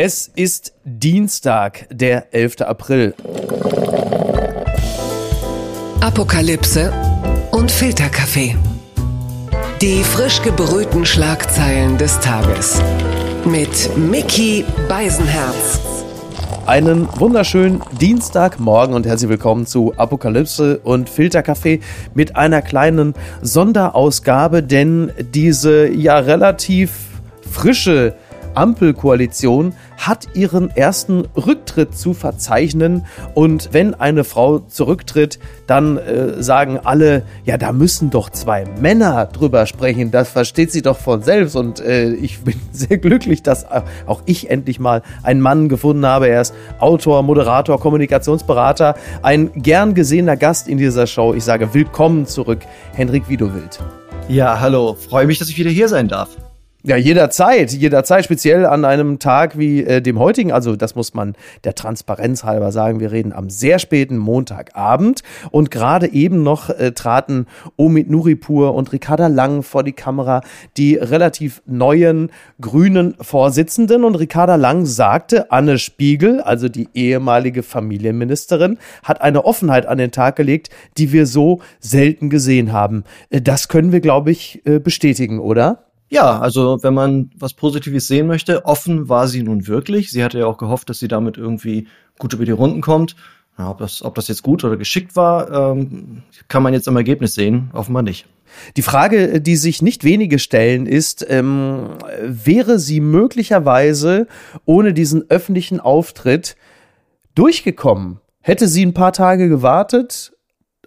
Es ist Dienstag, der 11. April. Apokalypse und Filterkaffee. Die frisch gebrühten Schlagzeilen des Tages. Mit Mickey Beisenherz. Einen wunderschönen Dienstagmorgen und herzlich willkommen zu Apokalypse und Filterkaffee mit einer kleinen Sonderausgabe, denn diese ja relativ frische Ampelkoalition hat ihren ersten Rücktritt zu verzeichnen. Und wenn eine Frau zurücktritt, dann äh, sagen alle, ja, da müssen doch zwei Männer drüber sprechen. Das versteht sie doch von selbst. Und äh, ich bin sehr glücklich, dass auch ich endlich mal einen Mann gefunden habe. Er ist Autor, Moderator, Kommunikationsberater, ein gern gesehener Gast in dieser Show. Ich sage willkommen zurück, Henrik Widowild. Ja, hallo. Freue mich, dass ich wieder hier sein darf. Ja, jederzeit, jederzeit, speziell an einem Tag wie äh, dem heutigen. Also, das muss man der Transparenz halber sagen. Wir reden am sehr späten Montagabend. Und gerade eben noch äh, traten Omid Nuripur und Ricarda Lang vor die Kamera, die relativ neuen grünen Vorsitzenden. Und Ricarda Lang sagte, Anne Spiegel, also die ehemalige Familienministerin, hat eine Offenheit an den Tag gelegt, die wir so selten gesehen haben. Äh, das können wir, glaube ich, äh, bestätigen, oder? Ja, also wenn man was Positives sehen möchte, offen war sie nun wirklich. Sie hatte ja auch gehofft, dass sie damit irgendwie gut über die Runden kommt. Ja, ob, das, ob das jetzt gut oder geschickt war, ähm, kann man jetzt am Ergebnis sehen. Offenbar nicht. Die Frage, die sich nicht wenige stellen, ist, ähm, wäre sie möglicherweise ohne diesen öffentlichen Auftritt durchgekommen? Hätte sie ein paar Tage gewartet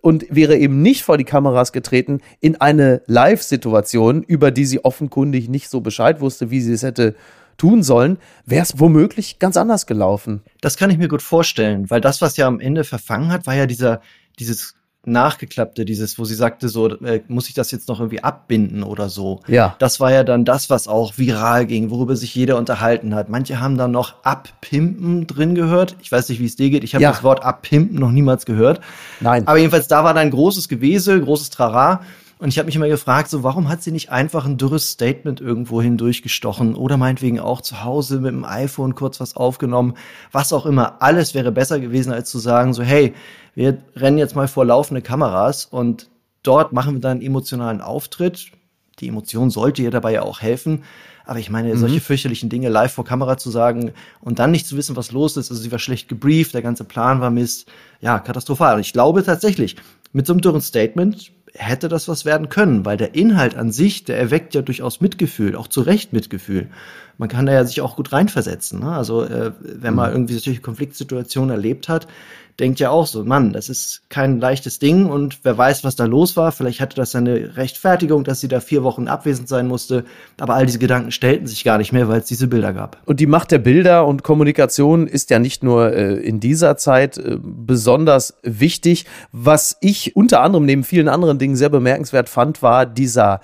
und wäre eben nicht vor die Kameras getreten in eine Live-Situation, über die sie offenkundig nicht so Bescheid wusste, wie sie es hätte tun sollen, wäre es womöglich ganz anders gelaufen. Das kann ich mir gut vorstellen, weil das, was ja am Ende verfangen hat, war ja dieser, dieses nachgeklappte, dieses, wo sie sagte, so, äh, muss ich das jetzt noch irgendwie abbinden oder so. Ja. Das war ja dann das, was auch viral ging, worüber sich jeder unterhalten hat. Manche haben dann noch abpimpen drin gehört. Ich weiß nicht, wie es dir geht. Ich habe ja. das Wort abpimpen noch niemals gehört. Nein. Aber jedenfalls, da war dann großes Gewese, großes Trara. Und ich habe mich immer gefragt, so warum hat sie nicht einfach ein dürres Statement irgendwo hindurchgestochen oder meinetwegen auch zu Hause mit dem iPhone kurz was aufgenommen, was auch immer. Alles wäre besser gewesen, als zu sagen, so hey, wir rennen jetzt mal vor laufende Kameras und dort machen wir dann einen emotionalen Auftritt. Die Emotion sollte ihr dabei ja auch helfen. Aber ich meine, mhm. solche fürchterlichen Dinge live vor Kamera zu sagen und dann nicht zu wissen, was los ist. Also sie war schlecht gebrieft, der ganze Plan war Mist. Ja, katastrophal. Und ich glaube tatsächlich, mit so einem dürren Statement hätte das was werden können, weil der Inhalt an sich, der erweckt ja durchaus Mitgefühl, auch zu Recht Mitgefühl. Man kann da ja sich auch gut reinversetzen. Ne? Also äh, wenn man mhm. irgendwie solche Konfliktsituationen erlebt hat, denkt ja auch so, Mann, das ist kein leichtes Ding und wer weiß, was da los war. Vielleicht hatte das seine Rechtfertigung, dass sie da vier Wochen abwesend sein musste. Aber all diese Gedanken stellten sich gar nicht mehr, weil es diese Bilder gab. Und die Macht der Bilder und Kommunikation ist ja nicht nur äh, in dieser Zeit äh, besonders wichtig. Was ich unter anderem neben vielen anderen Dingen sehr bemerkenswert fand, war dieser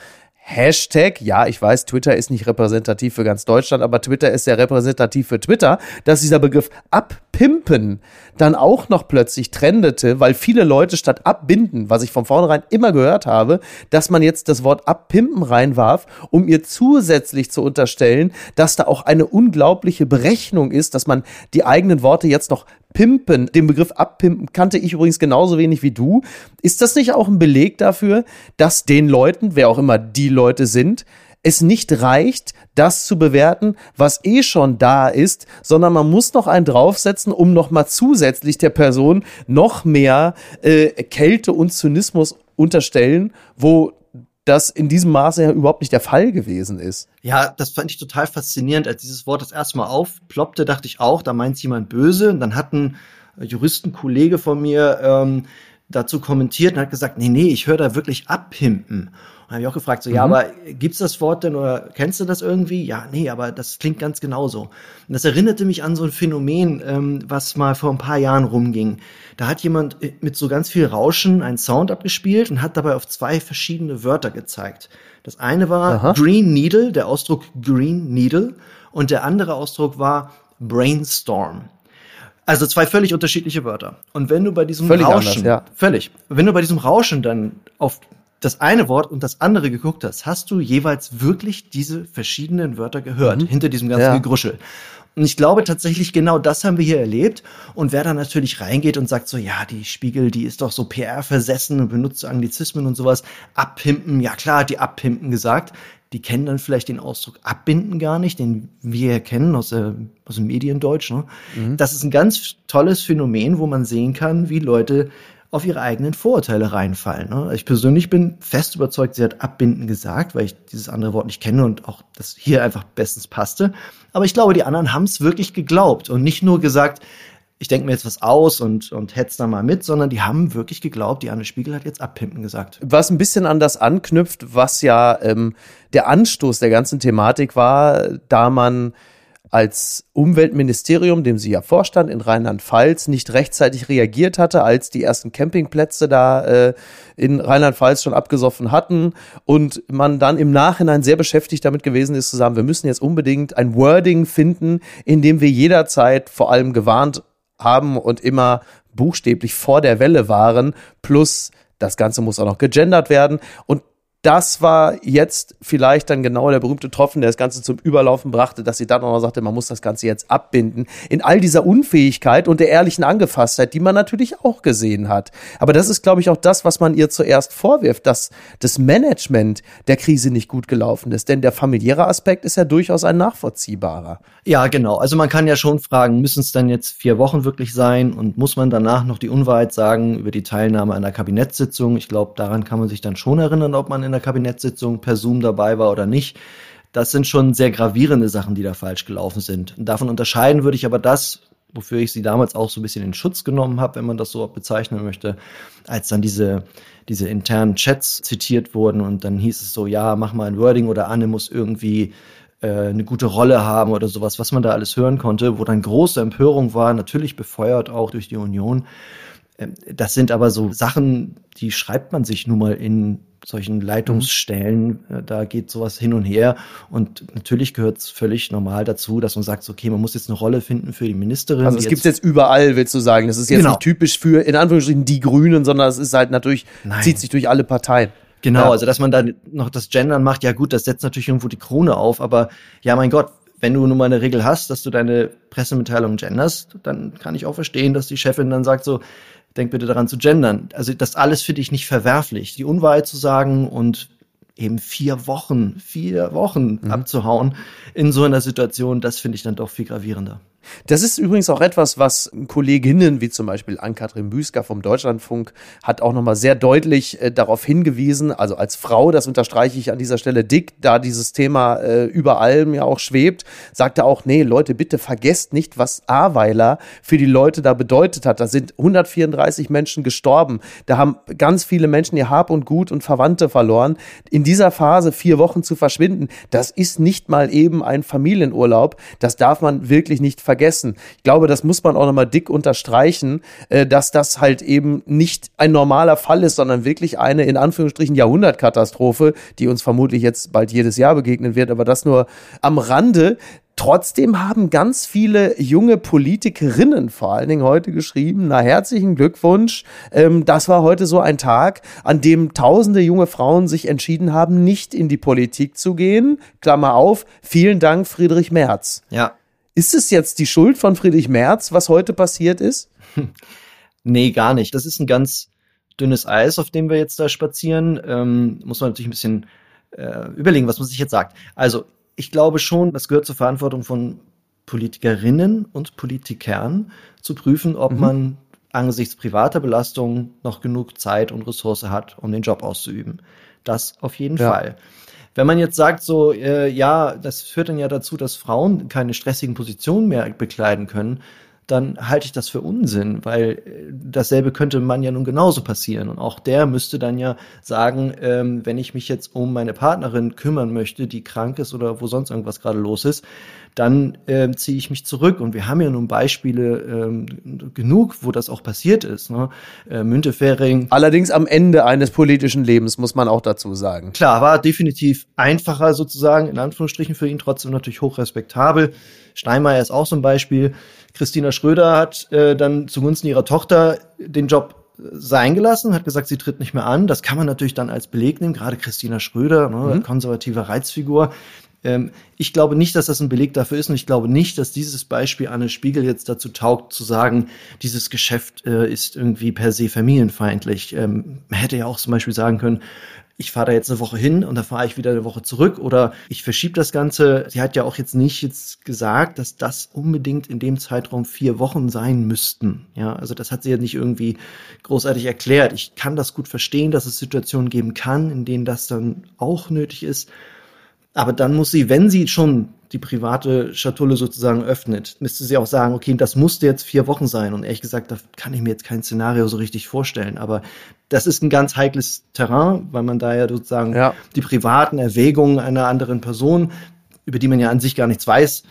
Hashtag, ja, ich weiß, Twitter ist nicht repräsentativ für ganz Deutschland, aber Twitter ist sehr repräsentativ für Twitter, dass dieser Begriff abpimpen dann auch noch plötzlich trendete, weil viele Leute statt abbinden, was ich von vornherein immer gehört habe, dass man jetzt das Wort abpimpen reinwarf, um ihr zusätzlich zu unterstellen, dass da auch eine unglaubliche Berechnung ist, dass man die eigenen Worte jetzt noch Pimpen, den Begriff abpimpen kannte ich übrigens genauso wenig wie du. Ist das nicht auch ein Beleg dafür, dass den Leuten, wer auch immer die Leute sind, es nicht reicht, das zu bewerten, was eh schon da ist, sondern man muss noch einen draufsetzen, um nochmal zusätzlich der Person noch mehr äh, Kälte und Zynismus unterstellen, wo das in diesem Maße ja überhaupt nicht der Fall gewesen ist. Ja, das fand ich total faszinierend. Als dieses Wort das erste Mal aufploppte, dachte ich auch, da meint jemand böse. Und dann hat ein Juristenkollege von mir ähm, dazu kommentiert und hat gesagt, nee, nee, ich höre da wirklich abpimpen. Und habe ich auch gefragt, so, mhm. ja, aber gibt's das Wort denn oder kennst du das irgendwie? Ja, nee, aber das klingt ganz genauso. Und das erinnerte mich an so ein Phänomen, ähm, was mal vor ein paar Jahren rumging. Da hat jemand äh, mit so ganz viel Rauschen einen Sound abgespielt und hat dabei auf zwei verschiedene Wörter gezeigt. Das eine war Aha. Green Needle, der Ausdruck Green Needle, und der andere Ausdruck war Brainstorm. Also zwei völlig unterschiedliche Wörter. Und wenn du bei diesem völlig Rauschen, anders, ja. völlig, wenn du bei diesem Rauschen dann auf das eine Wort und das andere geguckt hast, hast du jeweils wirklich diese verschiedenen Wörter gehört, mhm. hinter diesem ganzen ja. Gegruschel. Und ich glaube tatsächlich, genau das haben wir hier erlebt. Und wer da natürlich reingeht und sagt so, ja, die Spiegel, die ist doch so PR-versessen und benutzt so Anglizismen und sowas, abpimpen, ja klar, die abpimpen gesagt. Die kennen dann vielleicht den Ausdruck abbinden gar nicht, den wir kennen aus, der, aus dem Mediendeutsch. Ne? Mhm. Das ist ein ganz tolles Phänomen, wo man sehen kann, wie Leute auf ihre eigenen Vorurteile reinfallen. Ne? Ich persönlich bin fest überzeugt, sie hat abbinden gesagt, weil ich dieses andere Wort nicht kenne und auch das hier einfach bestens passte. Aber ich glaube, die anderen haben es wirklich geglaubt und nicht nur gesagt, ich denke mir jetzt was aus und, und hetz da mal mit, sondern die haben wirklich geglaubt, die Anne Spiegel hat jetzt abpimpen gesagt. Was ein bisschen an das anknüpft, was ja ähm, der Anstoß der ganzen Thematik war, da man als Umweltministerium, dem sie ja vorstand in Rheinland-Pfalz, nicht rechtzeitig reagiert hatte, als die ersten Campingplätze da äh, in Rheinland-Pfalz schon abgesoffen hatten und man dann im Nachhinein sehr beschäftigt damit gewesen ist zu sagen, wir müssen jetzt unbedingt ein Wording finden, in dem wir jederzeit vor allem gewarnt haben und immer buchstäblich vor der Welle waren, plus das Ganze muss auch noch gegendert werden. Und das war jetzt vielleicht dann genau der berühmte Tropfen, der das Ganze zum Überlaufen brachte, dass sie dann auch noch sagte, man muss das Ganze jetzt abbinden. In all dieser Unfähigkeit und der ehrlichen Angefasstheit, die man natürlich auch gesehen hat. Aber das ist, glaube ich, auch das, was man ihr zuerst vorwirft, dass das Management der Krise nicht gut gelaufen ist. Denn der familiäre Aspekt ist ja durchaus ein nachvollziehbarer. Ja, genau. Also man kann ja schon fragen, müssen es dann jetzt vier Wochen wirklich sein und muss man danach noch die Unwahrheit sagen über die Teilnahme einer Kabinettssitzung? Ich glaube, daran kann man sich dann schon erinnern, ob man in der Kabinettssitzung per Zoom dabei war oder nicht. Das sind schon sehr gravierende Sachen, die da falsch gelaufen sind. Davon unterscheiden würde ich aber das, wofür ich sie damals auch so ein bisschen in Schutz genommen habe, wenn man das so bezeichnen möchte, als dann diese, diese internen Chats zitiert wurden und dann hieß es so, ja, mach mal ein Wording oder Anne muss irgendwie äh, eine gute Rolle haben oder sowas, was man da alles hören konnte, wo dann große Empörung war, natürlich befeuert auch durch die Union. Ähm, das sind aber so Sachen, die schreibt man sich nun mal in solchen Leitungsstellen. Mhm. Äh, da geht sowas hin und her. Und natürlich gehört es völlig normal dazu, dass man sagt, okay, man muss jetzt eine Rolle finden für die Ministerin. Also es gibt jetzt überall, willst du sagen. Das ist jetzt genau. nicht typisch für, in Anführungsstrichen, die Grünen, sondern es ist halt natürlich, Nein. zieht sich durch alle Parteien. Genau, ja. also dass man da noch das Gendern macht, ja gut, das setzt natürlich irgendwo die Krone auf, aber ja, mein Gott, wenn du nun mal eine Regel hast, dass du deine Pressemitteilung genderst, dann kann ich auch verstehen, dass die Chefin dann sagt so, denk bitte daran zu gendern. Also das alles finde ich nicht verwerflich. Die Unwahrheit zu sagen und eben vier Wochen, vier Wochen mhm. abzuhauen in so einer Situation, das finde ich dann doch viel gravierender. Das ist übrigens auch etwas, was Kolleginnen wie zum Beispiel Ann-Kathrin Büsker vom Deutschlandfunk hat auch nochmal sehr deutlich äh, darauf hingewiesen, also als Frau, das unterstreiche ich an dieser Stelle dick, da dieses Thema äh, über allem ja auch schwebt, sagte auch, nee, Leute, bitte vergesst nicht, was Aweiler für die Leute da bedeutet hat. Da sind 134 Menschen gestorben. Da haben ganz viele Menschen ihr Hab und Gut und Verwandte verloren. In dieser Phase vier Wochen zu verschwinden, das ist nicht mal eben ein Familienurlaub. Das darf man wirklich nicht vergessen vergessen. Ich glaube, das muss man auch nochmal dick unterstreichen, äh, dass das halt eben nicht ein normaler Fall ist, sondern wirklich eine in Anführungsstrichen Jahrhundertkatastrophe, die uns vermutlich jetzt bald jedes Jahr begegnen wird, aber das nur am Rande. Trotzdem haben ganz viele junge Politikerinnen vor allen Dingen heute geschrieben, na herzlichen Glückwunsch. Ähm, das war heute so ein Tag, an dem tausende junge Frauen sich entschieden haben, nicht in die Politik zu gehen. Klammer auf, vielen Dank Friedrich Merz. Ja, ist es jetzt die Schuld von Friedrich Merz, was heute passiert ist? Nee, gar nicht. Das ist ein ganz dünnes Eis, auf dem wir jetzt da spazieren. Ähm, muss man natürlich ein bisschen äh, überlegen, was man sich jetzt sagt. Also, ich glaube schon, das gehört zur Verantwortung von Politikerinnen und Politikern, zu prüfen, ob mhm. man angesichts privater Belastung noch genug Zeit und Ressource hat, um den Job auszuüben. Das auf jeden ja. Fall. Wenn man jetzt sagt, so, äh, ja, das führt dann ja dazu, dass Frauen keine stressigen Positionen mehr bekleiden können, dann halte ich das für Unsinn, weil äh, dasselbe könnte man ja nun genauso passieren. Und auch der müsste dann ja sagen, ähm, wenn ich mich jetzt um meine Partnerin kümmern möchte, die krank ist oder wo sonst irgendwas gerade los ist, dann äh, ziehe ich mich zurück. Und wir haben ja nun Beispiele ähm, genug, wo das auch passiert ist. Ne? Äh, Müntefering. Allerdings am Ende eines politischen Lebens, muss man auch dazu sagen. Klar, war definitiv einfacher sozusagen, in Anführungsstrichen für ihn, trotzdem natürlich hochrespektabel. Steinmeier ist auch so ein Beispiel. Christina Schröder hat äh, dann zugunsten ihrer Tochter den Job sein gelassen, hat gesagt, sie tritt nicht mehr an. Das kann man natürlich dann als Beleg nehmen, gerade Christina Schröder, ne, mhm. konservative Reizfigur Ähm, ich glaube nicht, dass das ein Beleg dafür ist und ich glaube nicht, dass dieses Beispiel Anne Spiegel jetzt dazu taugt, zu sagen, dieses Geschäft äh, ist irgendwie per se familienfeindlich. Ähm, man hätte ja auch zum Beispiel sagen können, ich fahre da jetzt eine Woche hin und dann fahre ich wieder eine Woche zurück oder ich verschiebe das Ganze. Sie hat ja auch jetzt nicht jetzt gesagt, dass das unbedingt in dem Zeitraum vier Wochen sein müssten. Ja, also das hat sie ja nicht irgendwie großartig erklärt. Ich kann das gut verstehen, dass es Situationen geben kann, in denen das dann auch nötig ist. Aber dann muss sie, wenn sie schon die private Schatulle sozusagen öffnet, müsste sie auch sagen, okay, das musste jetzt vier Wochen sein. Und ehrlich gesagt, da kann ich mir jetzt kein Szenario so richtig vorstellen. Aber das ist ein ganz heikles Terrain, weil man da ja sozusagen ja. die privaten Erwägungen einer anderen Person, über die man ja an sich gar nichts weiß,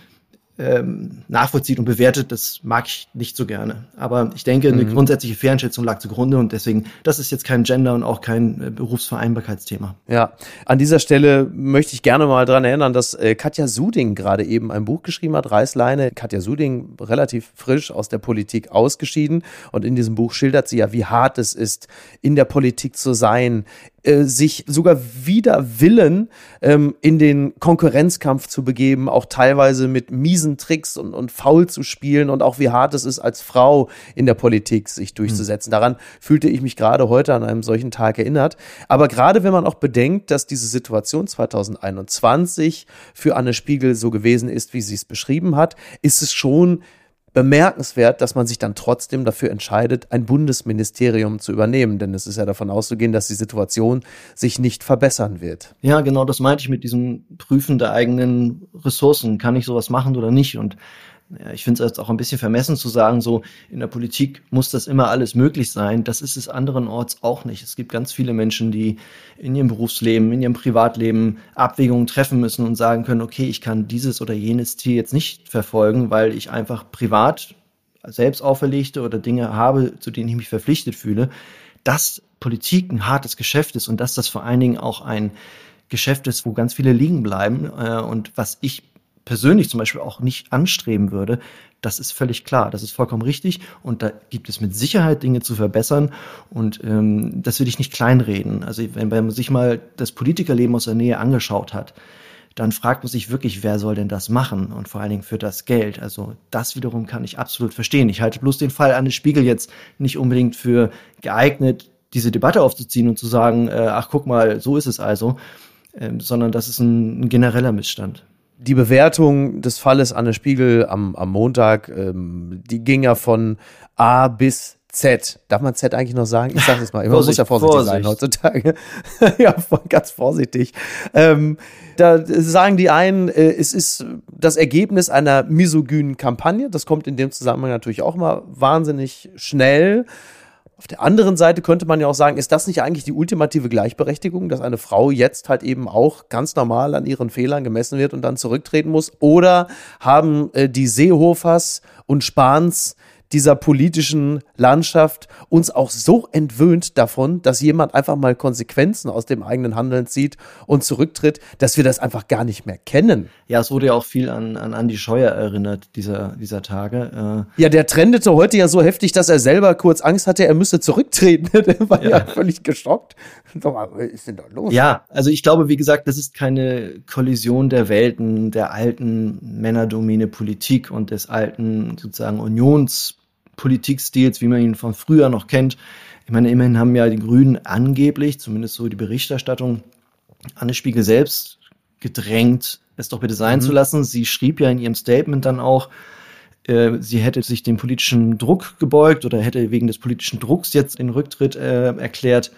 ähm, nachvollzieht und bewertet, das mag ich nicht so gerne. Aber ich denke, eine mhm. grundsätzliche Fehleinschätzung lag zugrunde und deswegen, das ist jetzt kein Gender und auch kein äh, Berufsvereinbarkeitsthema. Ja, an dieser Stelle möchte ich gerne mal dran erinnern, dass äh, Katja Suding gerade eben ein Buch geschrieben hat, Reißleine. Katja Suding, relativ frisch aus der Politik ausgeschieden und in diesem Buch schildert sie ja, wie hart es ist, in der Politik zu sein, äh, sich sogar wider Willen ähm, in den Konkurrenzkampf zu begeben, auch teilweise mit miesen Tricks und, und faul zu spielen und auch wie hart es ist, als Frau in der Politik sich durchzusetzen. Mhm. Daran fühlte ich mich gerade heute an einem solchen Tag erinnert. Aber gerade wenn man auch bedenkt, dass diese Situation 2021 für Anne Spiegel so gewesen ist, wie sie es beschrieben hat, ist es schon bemerkenswert, dass man sich dann trotzdem dafür entscheidet, ein Bundesministerium zu übernehmen. Denn es ist ja davon auszugehen, dass die Situation sich nicht verbessern wird. Ja, genau, das meinte ich mit diesem Prüfen der eigenen Ressourcen. Kann ich sowas machen oder nicht? Und ja, ich finde es jetzt auch ein bisschen vermessen zu sagen, so in der Politik muss das immer alles möglich sein. Das ist es anderenorts auch nicht. Es gibt ganz viele Menschen, die in ihrem Berufsleben, in ihrem Privatleben Abwägungen treffen müssen und sagen können, okay, ich kann dieses oder jenes Ziel jetzt nicht verfolgen, weil ich einfach privat selbst auferlegte oder Dinge habe, zu denen ich mich verpflichtet fühle. Dass Politik ein hartes Geschäft ist und dass das vor allen Dingen auch ein Geschäft ist, wo ganz viele liegen bleiben äh, und was ich persönlich zum Beispiel auch nicht anstreben würde, das ist völlig klar, das ist vollkommen richtig und da gibt es mit Sicherheit Dinge zu verbessern und ähm, das will ich nicht kleinreden. Also wenn man sich mal das Politikerleben aus der Nähe angeschaut hat, dann fragt man sich wirklich, wer soll denn das machen und vor allen Dingen für das Geld. Also das wiederum kann ich absolut verstehen. Ich halte bloß den Fall Anne Spiegel jetzt nicht unbedingt für geeignet, diese Debatte aufzuziehen und zu sagen, äh, ach guck mal, so ist es also, äh, sondern das ist ein, ein genereller Missstand die Bewertung des Falles Anne Spiegel am, am Montag, ähm, die ging ja von A bis Z. Darf man Z eigentlich noch sagen? Ich sage es mal. Man muss ja vorsichtig Vorsicht. sein heutzutage. ja, ganz vorsichtig. Ähm, da sagen die einen, äh, es ist das Ergebnis einer misogynen Kampagne. Das kommt in dem Zusammenhang natürlich auch mal wahnsinnig schnell. Auf der anderen Seite könnte man ja auch sagen, ist das nicht eigentlich die ultimative Gleichberechtigung, dass eine Frau jetzt halt eben auch ganz normal an ihren Fehlern gemessen wird und dann zurücktreten muss? Oder haben äh, die Seehofers und Spahns dieser politischen Landschaft uns auch so entwöhnt davon, dass jemand einfach mal Konsequenzen aus dem eigenen Handeln zieht und zurücktritt, dass wir das einfach gar nicht mehr kennen. Ja, es wurde ja auch viel an, an Andi Scheuer erinnert, dieser, dieser Tage. Äh ja, der trendete heute ja so heftig, dass er selber kurz Angst hatte, er müsse zurücktreten. der war ja, ja völlig geschockt. Was ist denn da los? Ja, also ich glaube, wie gesagt, das ist keine Kollision der Welten, der alten Männerdomäne Politik und des alten sozusagen Unions Politikstils, wie man ihn von früher noch kennt. Ich meine, immerhin haben ja die Grünen angeblich, zumindest so die Berichterstattung, Anne Spiegel selbst gedrängt, es doch bitte sein mhm. zu lassen. Sie schrieb ja in ihrem Statement dann auch, äh, sie hätte sich dem politischen Druck gebeugt oder hätte wegen des politischen Drucks jetzt den Rücktritt äh, erklärt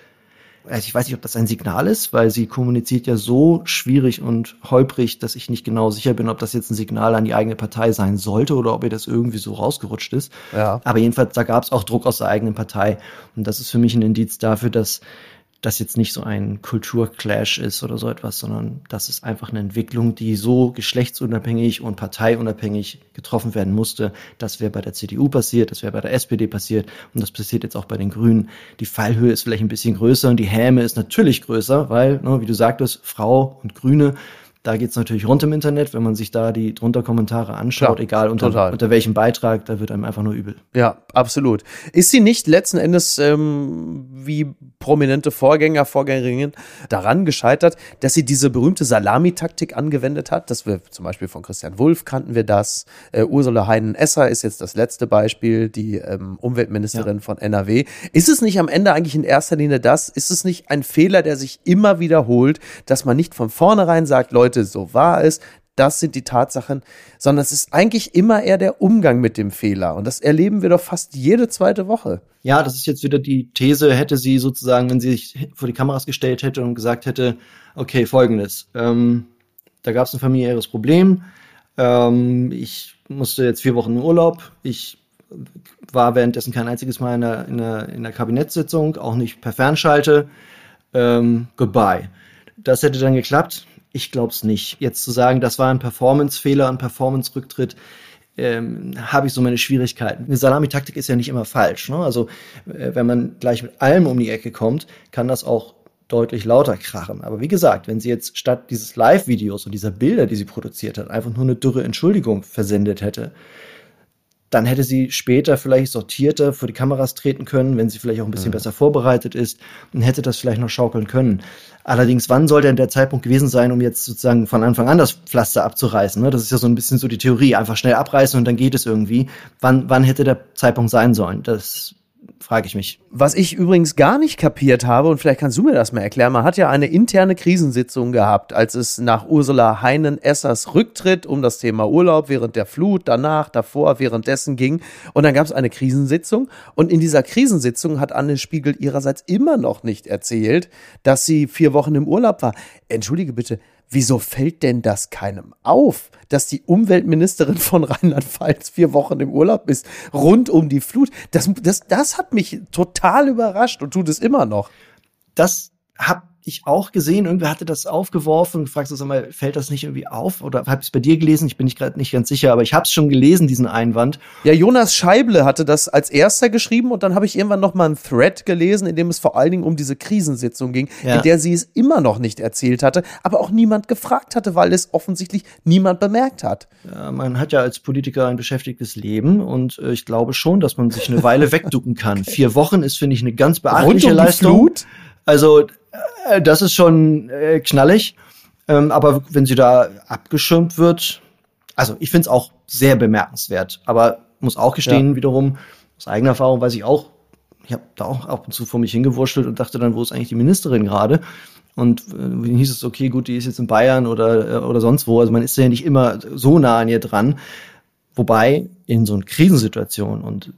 also ich weiß nicht, ob das ein Signal ist, weil sie kommuniziert ja so schwierig und holprig, dass ich nicht genau sicher bin, ob das jetzt ein Signal an die eigene Partei sein sollte oder ob ihr das irgendwie so rausgerutscht ist. Ja. Aber jedenfalls, da gab es auch Druck aus der eigenen Partei. Und das ist für mich ein Indiz dafür, dass das jetzt nicht so ein Kulturclash ist oder so etwas, sondern das ist einfach eine Entwicklung, die so geschlechtsunabhängig und parteiunabhängig getroffen werden musste. Das wäre bei der CDU passiert, das wäre bei der SPD passiert und das passiert jetzt auch bei den Grünen. Die Fallhöhe ist vielleicht ein bisschen größer und die Häme ist natürlich größer, weil, ne, wie du sagtest, Frau und Grüne, Da geht's natürlich rund im Internet, wenn man sich da die drunter Kommentare anschaut, Klar, egal unter, unter welchem Beitrag, da wird einem einfach nur übel. Ja, absolut. Ist sie nicht letzten Endes ähm, wie prominente Vorgänger, Vorgängerinnen daran gescheitert, dass sie diese berühmte Salamitaktik angewendet hat? Das wir zum Beispiel von Christian Wulff kannten wir das. Äh, Ursula Heinen-Esser ist jetzt das letzte Beispiel, die ähm, Umweltministerin ja. von NRW. Ist es nicht am Ende eigentlich in erster Linie das? Ist es nicht ein Fehler, der sich immer wiederholt, dass man nicht von vornherein sagt, Leute, so war es, das sind die Tatsachen, sondern es ist eigentlich immer eher der Umgang mit dem Fehler. Und das erleben wir doch fast jede zweite Woche. Ja, das ist jetzt wieder die These, hätte sie sozusagen, wenn sie sich vor die Kameras gestellt hätte und gesagt hätte, okay, folgendes, ähm, da gab es ein familiäres Problem, ähm, ich musste jetzt vier Wochen in Urlaub, ich war währenddessen kein einziges Mal in der, in der, in der Kabinettssitzung, auch nicht per Fernschalte, ähm, goodbye. Das hätte dann geklappt, ich glaube es nicht. Jetzt zu sagen, das war ein Performance-Fehler, ein Performance-Rücktritt, ähm, habe ich so meine Schwierigkeiten. Eine Salamitaktik ist ja nicht immer falsch. Ne? Also äh, wenn man gleich mit allem um die Ecke kommt, kann das auch deutlich lauter krachen. Aber wie gesagt, wenn sie jetzt statt dieses Live-Videos und dieser Bilder, die sie produziert hat, einfach nur eine dürre Entschuldigung versendet hätte, dann hätte sie später vielleicht sortierter vor die Kameras treten können, wenn sie vielleicht auch ein bisschen mhm. besser vorbereitet ist und hätte das vielleicht noch schaukeln können. Allerdings, wann soll denn der Zeitpunkt gewesen sein, um jetzt sozusagen von Anfang an das Pflaster abzureißen? Ne? Das ist ja so ein bisschen so die Theorie. Einfach schnell abreißen und dann geht es irgendwie. Wann, wann hätte der Zeitpunkt sein sollen? Das frage ich mich. Was ich übrigens gar nicht kapiert habe, und vielleicht kannst du mir das mal erklären, man hat ja eine interne Krisensitzung gehabt, als es nach Ursula Heinen-Essers Rücktritt um das Thema Urlaub während der Flut, danach, davor, währenddessen ging. Und dann gab es eine Krisensitzung. Und in dieser Krisensitzung hat Anne Spiegel ihrerseits immer noch nicht erzählt, dass sie vier Wochen im Urlaub war. Entschuldige bitte, wieso fällt denn das keinem auf, dass die Umweltministerin von Rheinland-Pfalz vier Wochen im Urlaub ist, rund um die Flut? Das, das, das hat mich total überrascht und tut es immer noch. Das hat ich auch gesehen. Irgendwer hatte das aufgeworfen und gefragt, so, sag mal, fällt das nicht irgendwie auf? Oder habe ich es bei dir gelesen? Ich bin nicht gerade nicht ganz sicher, aber ich habe es schon gelesen, diesen Einwand. Ja, Jonas Scheible hatte das als erster geschrieben und dann habe ich irgendwann noch mal einen Thread gelesen, in dem es vor allen Dingen um diese Krisensitzung ging, ja. in der sie es immer noch nicht erzählt hatte, aber auch niemand gefragt hatte, weil es offensichtlich niemand bemerkt hat. Ja, man hat ja als Politiker ein beschäftigtes Leben und äh, ich glaube schon, dass man sich eine Weile wegducken kann. okay. Vier Wochen ist, finde ich, eine ganz beachtliche Rund um Leistung. Flut? Also äh, das ist schon äh, knallig. Ähm, aber wenn sie da abgeschirmt wird, also ich finde es auch sehr bemerkenswert. Aber muss auch gestehen, ja. wiederum, aus eigener Erfahrung weiß ich auch, ich habe da auch ab und zu vor mich hingewurschtelt und dachte dann, wo ist eigentlich die Ministerin gerade? Und äh, hieß es, okay, gut, die ist jetzt in Bayern oder, äh, oder sonst wo. Also man ist ja nicht immer so nah an ihr dran. Wobei in so einer Krisensituation und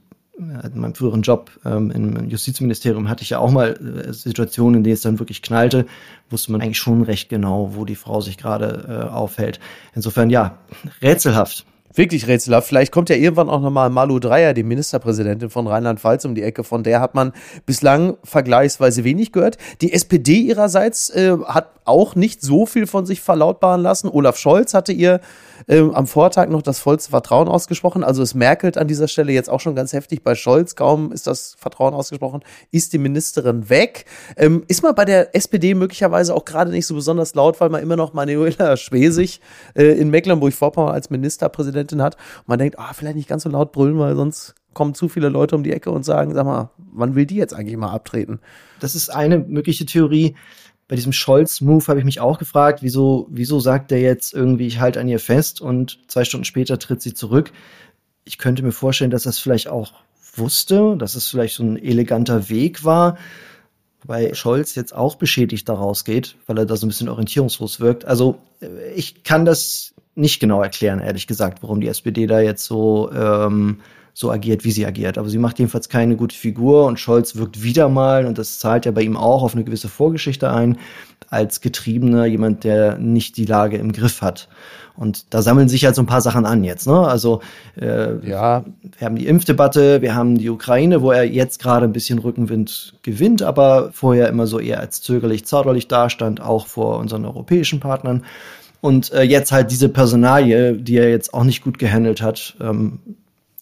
in meinem früheren Job ähm, im Justizministerium hatte ich ja auch mal äh, Situationen, in denen es dann wirklich knallte, wusste man eigentlich schon recht genau, wo die Frau sich gerade äh, aufhält. Insofern ja, rätselhaft. Wirklich rätselhaft. Vielleicht kommt ja irgendwann auch nochmal Malu Dreyer, die Ministerpräsidentin von Rheinland-Pfalz, um die Ecke. Von der hat man bislang vergleichsweise wenig gehört. Die SPD ihrerseits äh, hat auch nicht so viel von sich verlautbaren lassen. Olaf Scholz hatte ihr ähm, am Vortag noch das vollste Vertrauen ausgesprochen. Also es merkelt an dieser Stelle jetzt auch schon ganz heftig bei Scholz. Kaum ist das Vertrauen ausgesprochen, ist die Ministerin weg. Ähm, ist man bei der SPD möglicherweise auch gerade nicht so besonders laut, weil man immer noch Manuela Schwesig äh, in Mecklenburg-Vorpommern als Ministerpräsidentin hat. Und man denkt, ah, vielleicht nicht ganz so laut brüllen, weil sonst kommen zu viele Leute um die Ecke und sagen, sag mal, wann will die jetzt eigentlich mal abtreten? Das ist eine mögliche Theorie bei diesem Scholz-Move habe ich mich auch gefragt, wieso, wieso sagt er jetzt irgendwie, ich halte an ihr fest und zwei Stunden später tritt sie zurück. Ich könnte mir vorstellen, dass es vielleicht auch wusste, dass es vielleicht so ein eleganter Weg war, weil Scholz jetzt auch beschädigt daraus geht, weil er da so ein bisschen orientierungslos wirkt. Also ich kann das nicht genau erklären, ehrlich gesagt, warum die SPD da jetzt so ähm, so agiert, wie sie agiert. Aber sie macht jedenfalls keine gute Figur und Scholz wirkt wieder mal, und das zahlt ja bei ihm auch auf eine gewisse Vorgeschichte ein, als Getriebener, jemand, der nicht die Lage im Griff hat. Und da sammeln sich halt so ein paar Sachen an jetzt. Ne? Also äh, ja. wir haben die Impfdebatte, wir haben die Ukraine, wo er jetzt gerade ein bisschen Rückenwind gewinnt, aber vorher immer so eher als zögerlich, zauderlich dastand, auch vor unseren europäischen Partnern. Und äh, jetzt halt diese Personalie, die er jetzt auch nicht gut gehandelt hat. Ähm,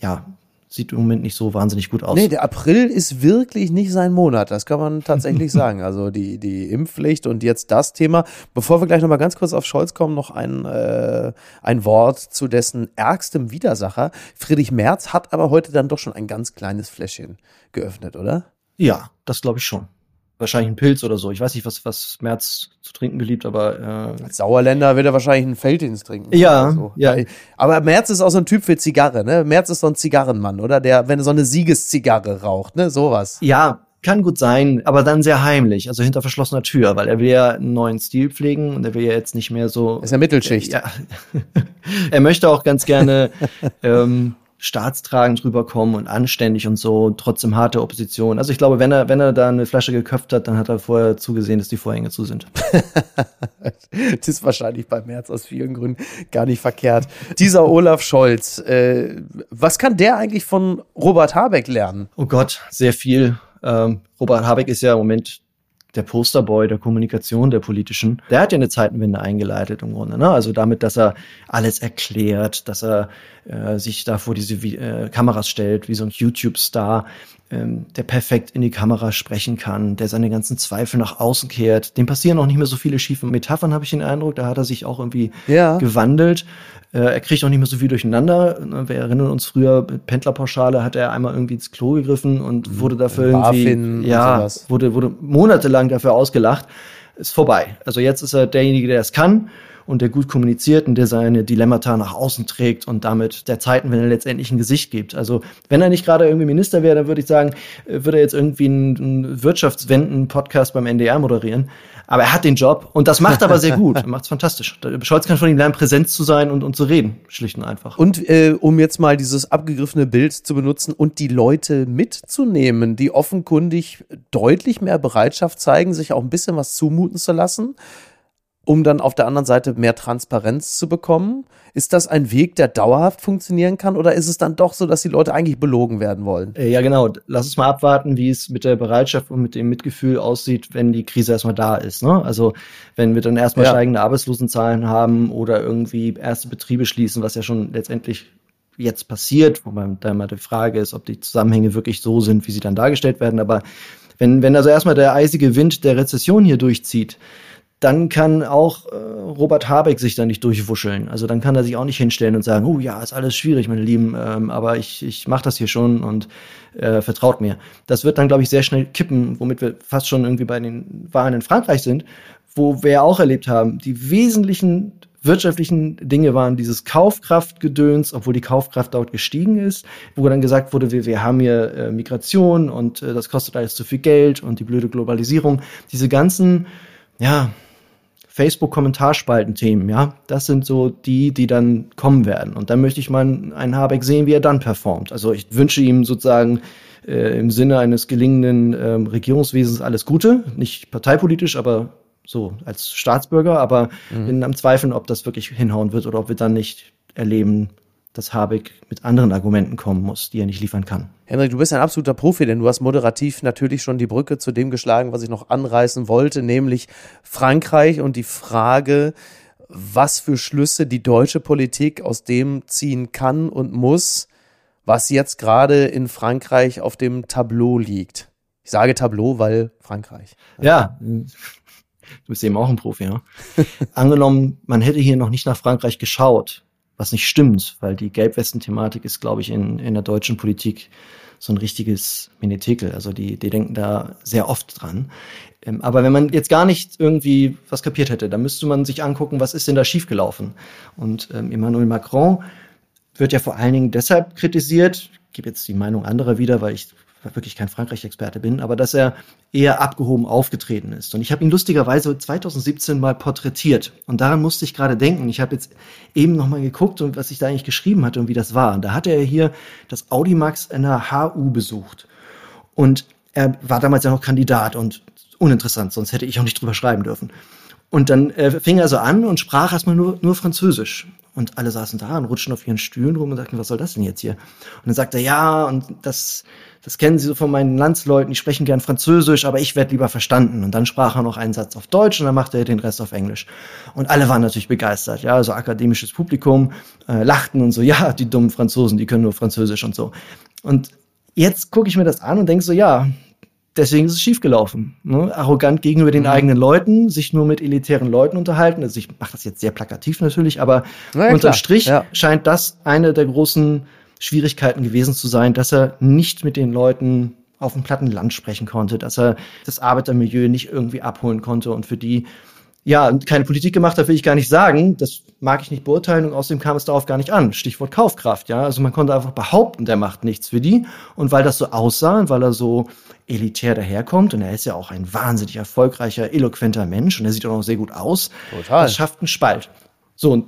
ja, sieht im Moment nicht so wahnsinnig gut aus. Nee, der April ist wirklich nicht sein Monat, das kann man tatsächlich sagen. Also die, die Impfpflicht und jetzt das Thema. Bevor wir gleich nochmal ganz kurz auf Scholz kommen, noch ein, äh, ein Wort zu dessen ärgstem Widersacher. Friedrich Merz hat aber heute dann doch schon ein ganz kleines Fläschchen geöffnet, oder? Ja, das glaube ich schon wahrscheinlich ein Pilz oder so. Ich weiß nicht, was, was Merz zu trinken beliebt, aber äh, als Sauerländer wird er wahrscheinlich einen Feldins trinken. Ja, so. ja. Aber Merz ist auch so ein Typ für Zigarre, ne? Merz ist so ein Zigarrenmann, oder? Der, wenn er so eine Siegeszigarre raucht, ne? Sowas. Ja, kann gut sein, aber dann sehr heimlich, also hinter verschlossener Tür, weil er will ja einen neuen Stil pflegen und er will ja jetzt nicht mehr so. Ist ja Mittelschicht. Ja. er möchte auch ganz gerne ähm, staatstragend rüberkommen und anständig und so, trotzdem harte Opposition. Also ich glaube, wenn er, wenn er da eine Flasche geköpft hat, dann hat er vorher zugesehen, dass die Vorhänge zu sind. das ist wahrscheinlich bei März aus vielen Gründen gar nicht verkehrt. Dieser Olaf Scholz, äh, was kann der eigentlich von Robert Habeck lernen? Oh Gott, sehr viel. Ähm, Robert Habeck ist ja im Moment der Posterboy der Kommunikation der politischen, der hat ja eine Zeitenwende eingeleitet im Grunde. Ne? Also damit, dass er alles erklärt, dass er äh, sich da vor diese äh, Kameras stellt, wie so ein YouTube-Star, ähm, der perfekt in die Kamera sprechen kann, der seine ganzen Zweifel nach außen kehrt. Dem passieren auch nicht mehr so viele schiefe Metaphern, habe ich den Eindruck. Da hat er sich auch irgendwie ja. gewandelt. Äh, er kriegt auch nicht mehr so viel durcheinander. Wir erinnern uns früher, Pendlerpauschale hat er einmal irgendwie ins Klo gegriffen und mhm. wurde dafür irgendwie, ja, wurde, wurde monatelang dafür ausgelacht. Ist vorbei. Also jetzt ist er derjenige, der es kann und der gut kommuniziert und der seine Dilemmata nach außen trägt und damit der Zeiten, wenn er letztendlich ein Gesicht gibt. Also wenn er nicht gerade irgendwie Minister wäre, dann würde ich sagen, äh, würde er jetzt irgendwie einen Wirtschaftswenden-Podcast beim NDR moderieren. Aber er hat den Job und das macht er aber sehr gut. Er macht es fantastisch. Scholz kann von ihm lernen, präsent zu sein und, und zu reden, schlicht und einfach. Und äh, um jetzt mal dieses abgegriffene Bild zu benutzen und die Leute mitzunehmen, die offenkundig deutlich mehr Bereitschaft zeigen, sich auch ein bisschen was zumuten zu lassen um dann auf der anderen Seite mehr Transparenz zu bekommen? Ist das ein Weg, der dauerhaft funktionieren kann oder ist es dann doch so, dass die Leute eigentlich belogen werden wollen? Äh, ja, genau. Lass uns mal abwarten, wie es mit der Bereitschaft und mit dem Mitgefühl aussieht, wenn die Krise erstmal da ist. Ne? Also wenn wir dann erstmal ja. steigende Arbeitslosenzahlen haben oder irgendwie erste Betriebe schließen, was ja schon letztendlich jetzt passiert, wobei da immer die Frage ist, ob die Zusammenhänge wirklich so sind, wie sie dann dargestellt werden. Aber wenn, wenn also erstmal der eisige Wind der Rezession hier durchzieht, dann kann auch äh, Robert Habeck sich da nicht durchwuscheln. Also dann kann er sich auch nicht hinstellen und sagen, oh ja, ist alles schwierig, meine Lieben, ähm, aber ich, ich mache das hier schon und äh, vertraut mir. Das wird dann, glaube ich, sehr schnell kippen, womit wir fast schon irgendwie bei den Wahlen in Frankreich sind, wo wir ja auch erlebt haben, die wesentlichen wirtschaftlichen Dinge waren dieses Kaufkraftgedöns, obwohl die Kaufkraft dort gestiegen ist, wo dann gesagt wurde, wir, wir haben hier äh, Migration und äh, das kostet alles zu viel Geld und die blöde Globalisierung. Diese ganzen, ja, Facebook-Kommentarspalten-Themen, ja, das sind so die, die dann kommen werden. Und dann möchte ich mal einen Habeck sehen, wie er dann performt. Also ich wünsche ihm sozusagen äh, im Sinne eines gelingenden ähm, Regierungswesens alles Gute, nicht parteipolitisch, aber so als Staatsbürger, aber mhm. bin am Zweifeln, ob das wirklich hinhauen wird oder ob wir dann nicht erleben, dass Habeck mit anderen Argumenten kommen muss, die er nicht liefern kann. Henrik, du bist ein absoluter Profi, denn du hast moderativ natürlich schon die Brücke zu dem geschlagen, was ich noch anreißen wollte, nämlich Frankreich und die Frage, was für Schlüsse die deutsche Politik aus dem ziehen kann und muss, was jetzt gerade in Frankreich auf dem Tableau liegt. Ich sage Tableau, weil Frankreich. Ja, du bist eben auch ein Profi, ja. Angenommen, man hätte hier noch nicht nach Frankreich geschaut, was nicht stimmt, weil die Gelbwesten-Thematik ist, glaube ich, in, in der deutschen Politik so ein richtiges Menetekel. Also die, die denken da sehr oft dran. Ähm, aber wenn man jetzt gar nicht irgendwie was kapiert hätte, dann müsste man sich angucken, was ist denn da schiefgelaufen. Und ähm, Emmanuel Macron wird ja vor allen Dingen deshalb kritisiert, ich gebe jetzt die Meinung anderer wieder, weil ich wirklich kein Frankreich-Experte bin, aber dass er eher abgehoben aufgetreten ist. Und ich habe ihn lustigerweise 2017 mal porträtiert. Und daran musste ich gerade denken. Ich habe jetzt eben nochmal geguckt was ich da eigentlich geschrieben hatte und wie das war. Und da hatte er hier das Audimax in der HU besucht. Und er war damals ja noch Kandidat und uninteressant, sonst hätte ich auch nicht drüber schreiben dürfen. Und dann äh, fing er so an und sprach erstmal nur, nur Französisch. Und alle saßen da und rutschten auf ihren Stühlen rum und sagten, was soll das denn jetzt hier? Und dann sagte er, ja, und das, das kennen Sie so von meinen Landsleuten, die sprechen gern Französisch, aber ich werde lieber verstanden. Und dann sprach er noch einen Satz auf Deutsch und dann machte er den Rest auf Englisch. Und alle waren natürlich begeistert, ja, also akademisches Publikum, äh, lachten und so, ja, die dummen Franzosen, die können nur Französisch und so. Und jetzt gucke ich mir das an und denke so, ja, deswegen ist es schiefgelaufen. Ne? Arrogant gegenüber den mhm. eigenen Leuten, sich nur mit elitären Leuten unterhalten. Also ich mache das jetzt sehr plakativ natürlich, aber ja, unterm. Strich ja. scheint das eine der großen Schwierigkeiten gewesen zu sein, dass er nicht mit den Leuten auf dem platten Land sprechen konnte, dass er das Arbeitermilieu nicht irgendwie abholen konnte und für die ja, keine Politik gemacht hat, will ich gar nicht sagen. Das mag ich nicht beurteilen und außerdem kam es darauf gar nicht an. Stichwort Kaufkraft, ja. Also man konnte einfach behaupten, der macht nichts für die. Und weil das so aussah und weil er so elitär daherkommt und er ist ja auch ein wahnsinnig erfolgreicher, eloquenter Mensch und er sieht auch noch sehr gut aus, Total. das schafft einen Spalt. So, und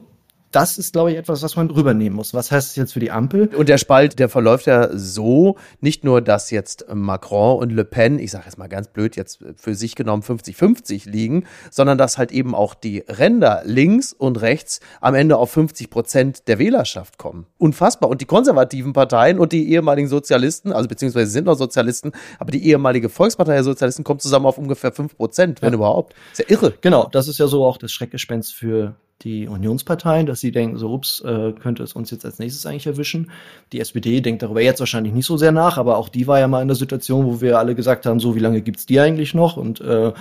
das ist, glaube ich, etwas, was man rübernehmen muss. Was heißt es jetzt für die Ampel? Und der Spalt, der verläuft ja so, nicht nur, dass jetzt Macron und Le Pen, ich sage jetzt mal ganz blöd, jetzt für sich genommen 50-50 liegen, sondern dass halt eben auch die Ränder links und rechts am Ende auf 50 Prozent der Wählerschaft kommen. Unfassbar. Und die konservativen Parteien und die ehemaligen Sozialisten, also beziehungsweise sind noch Sozialisten, aber die ehemalige Volkspartei der Sozialisten kommt zusammen auf ungefähr 5 Prozent, wenn ja. überhaupt. Ist ja irre. Genau, das ist ja so auch das Schreckgespenst für die Unionsparteien, dass sie denken, so, ups, äh, könnte es uns jetzt als nächstes eigentlich erwischen. Die SPD denkt darüber jetzt wahrscheinlich nicht so sehr nach, aber auch die war ja mal in der Situation, wo wir alle gesagt haben, so, wie lange gibt's die eigentlich noch? Und äh,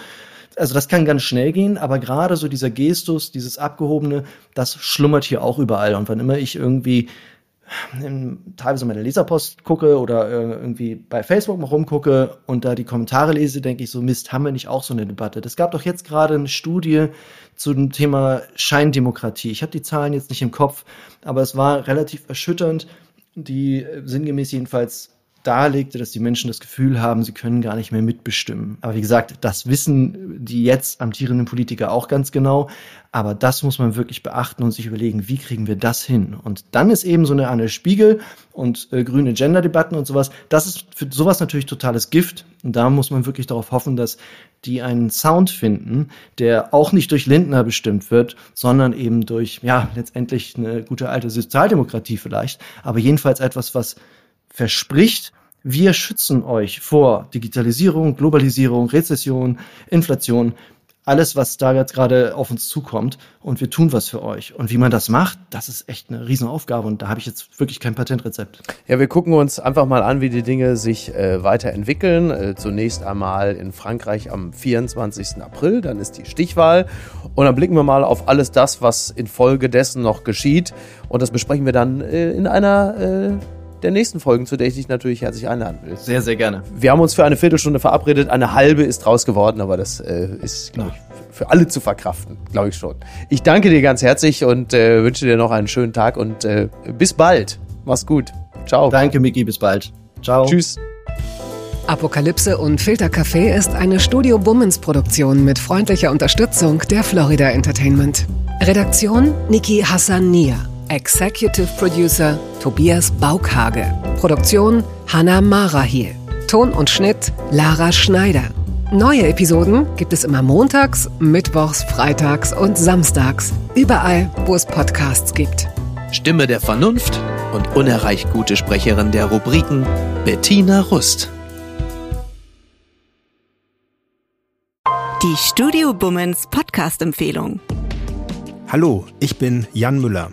also das kann ganz schnell gehen, aber gerade so dieser Gestus, dieses Abgehobene, das schlummert hier auch überall. Und wann immer ich irgendwie in, teilweise meine Leserpost gucke oder äh, irgendwie bei Facebook mal rumgucke und da die Kommentare lese, denke ich so, Mist, haben wir nicht auch so eine Debatte? Es gab doch jetzt gerade eine Studie zu dem Thema Scheindemokratie. Ich habe die Zahlen jetzt nicht im Kopf, aber es war relativ erschütternd, die äh, sinngemäß jedenfalls darlegte, dass die Menschen das Gefühl haben, sie können gar nicht mehr mitbestimmen. Aber wie gesagt, das wissen die jetzt amtierenden Politiker auch ganz genau. Aber das muss man wirklich beachten und sich überlegen, wie kriegen wir das hin? Und dann ist eben so eine Anne Spiegel und äh, grüne Gender-Debatten und sowas, das ist für sowas natürlich totales Gift. Und da muss man wirklich darauf hoffen, dass die einen Sound finden, der auch nicht durch Lindner bestimmt wird, sondern eben durch, ja, letztendlich eine gute alte Sozialdemokratie vielleicht. Aber jedenfalls etwas, was verspricht, wir schützen euch vor Digitalisierung, Globalisierung, Rezession, Inflation, alles, was da jetzt gerade auf uns zukommt und wir tun was für euch. Und wie man das macht, das ist echt eine Riesenaufgabe und da habe ich jetzt wirklich kein Patentrezept. Ja, wir gucken uns einfach mal an, wie die Dinge sich äh, weiterentwickeln. Äh, zunächst einmal in Frankreich am 24. April, dann ist die Stichwahl und dann blicken wir mal auf alles das, was infolgedessen noch geschieht und das besprechen wir dann äh, in einer äh, der nächsten Folgen, zu der ich dich natürlich herzlich einladen will. Sehr, sehr gerne. Wir haben uns für eine Viertelstunde verabredet. Eine halbe ist draus geworden, aber das äh, ist, glaube ich, für alle zu verkraften, glaube ich schon. Ich danke dir ganz herzlich und äh, wünsche dir noch einen schönen Tag und äh, bis bald. Mach's gut. Ciao. Danke, Miki. Bis bald. Ciao. Tschüss. Apokalypse und Filtercafé ist eine Studio Bummens Produktion mit freundlicher Unterstützung der Florida Entertainment. Redaktion Niki Hassania. Executive Producer Tobias Baukhage. Produktion Hanna Marahiel. Ton und Schnitt Lara Schneider. Neue Episoden gibt es immer montags, mittwochs, freitags und samstags. Überall, wo es Podcasts gibt. Stimme der Vernunft und unerreicht gute Sprecherin der Rubriken Bettina Rust. Die Studio Bummens Podcast-Empfehlung. Hallo, ich bin Jan Müller.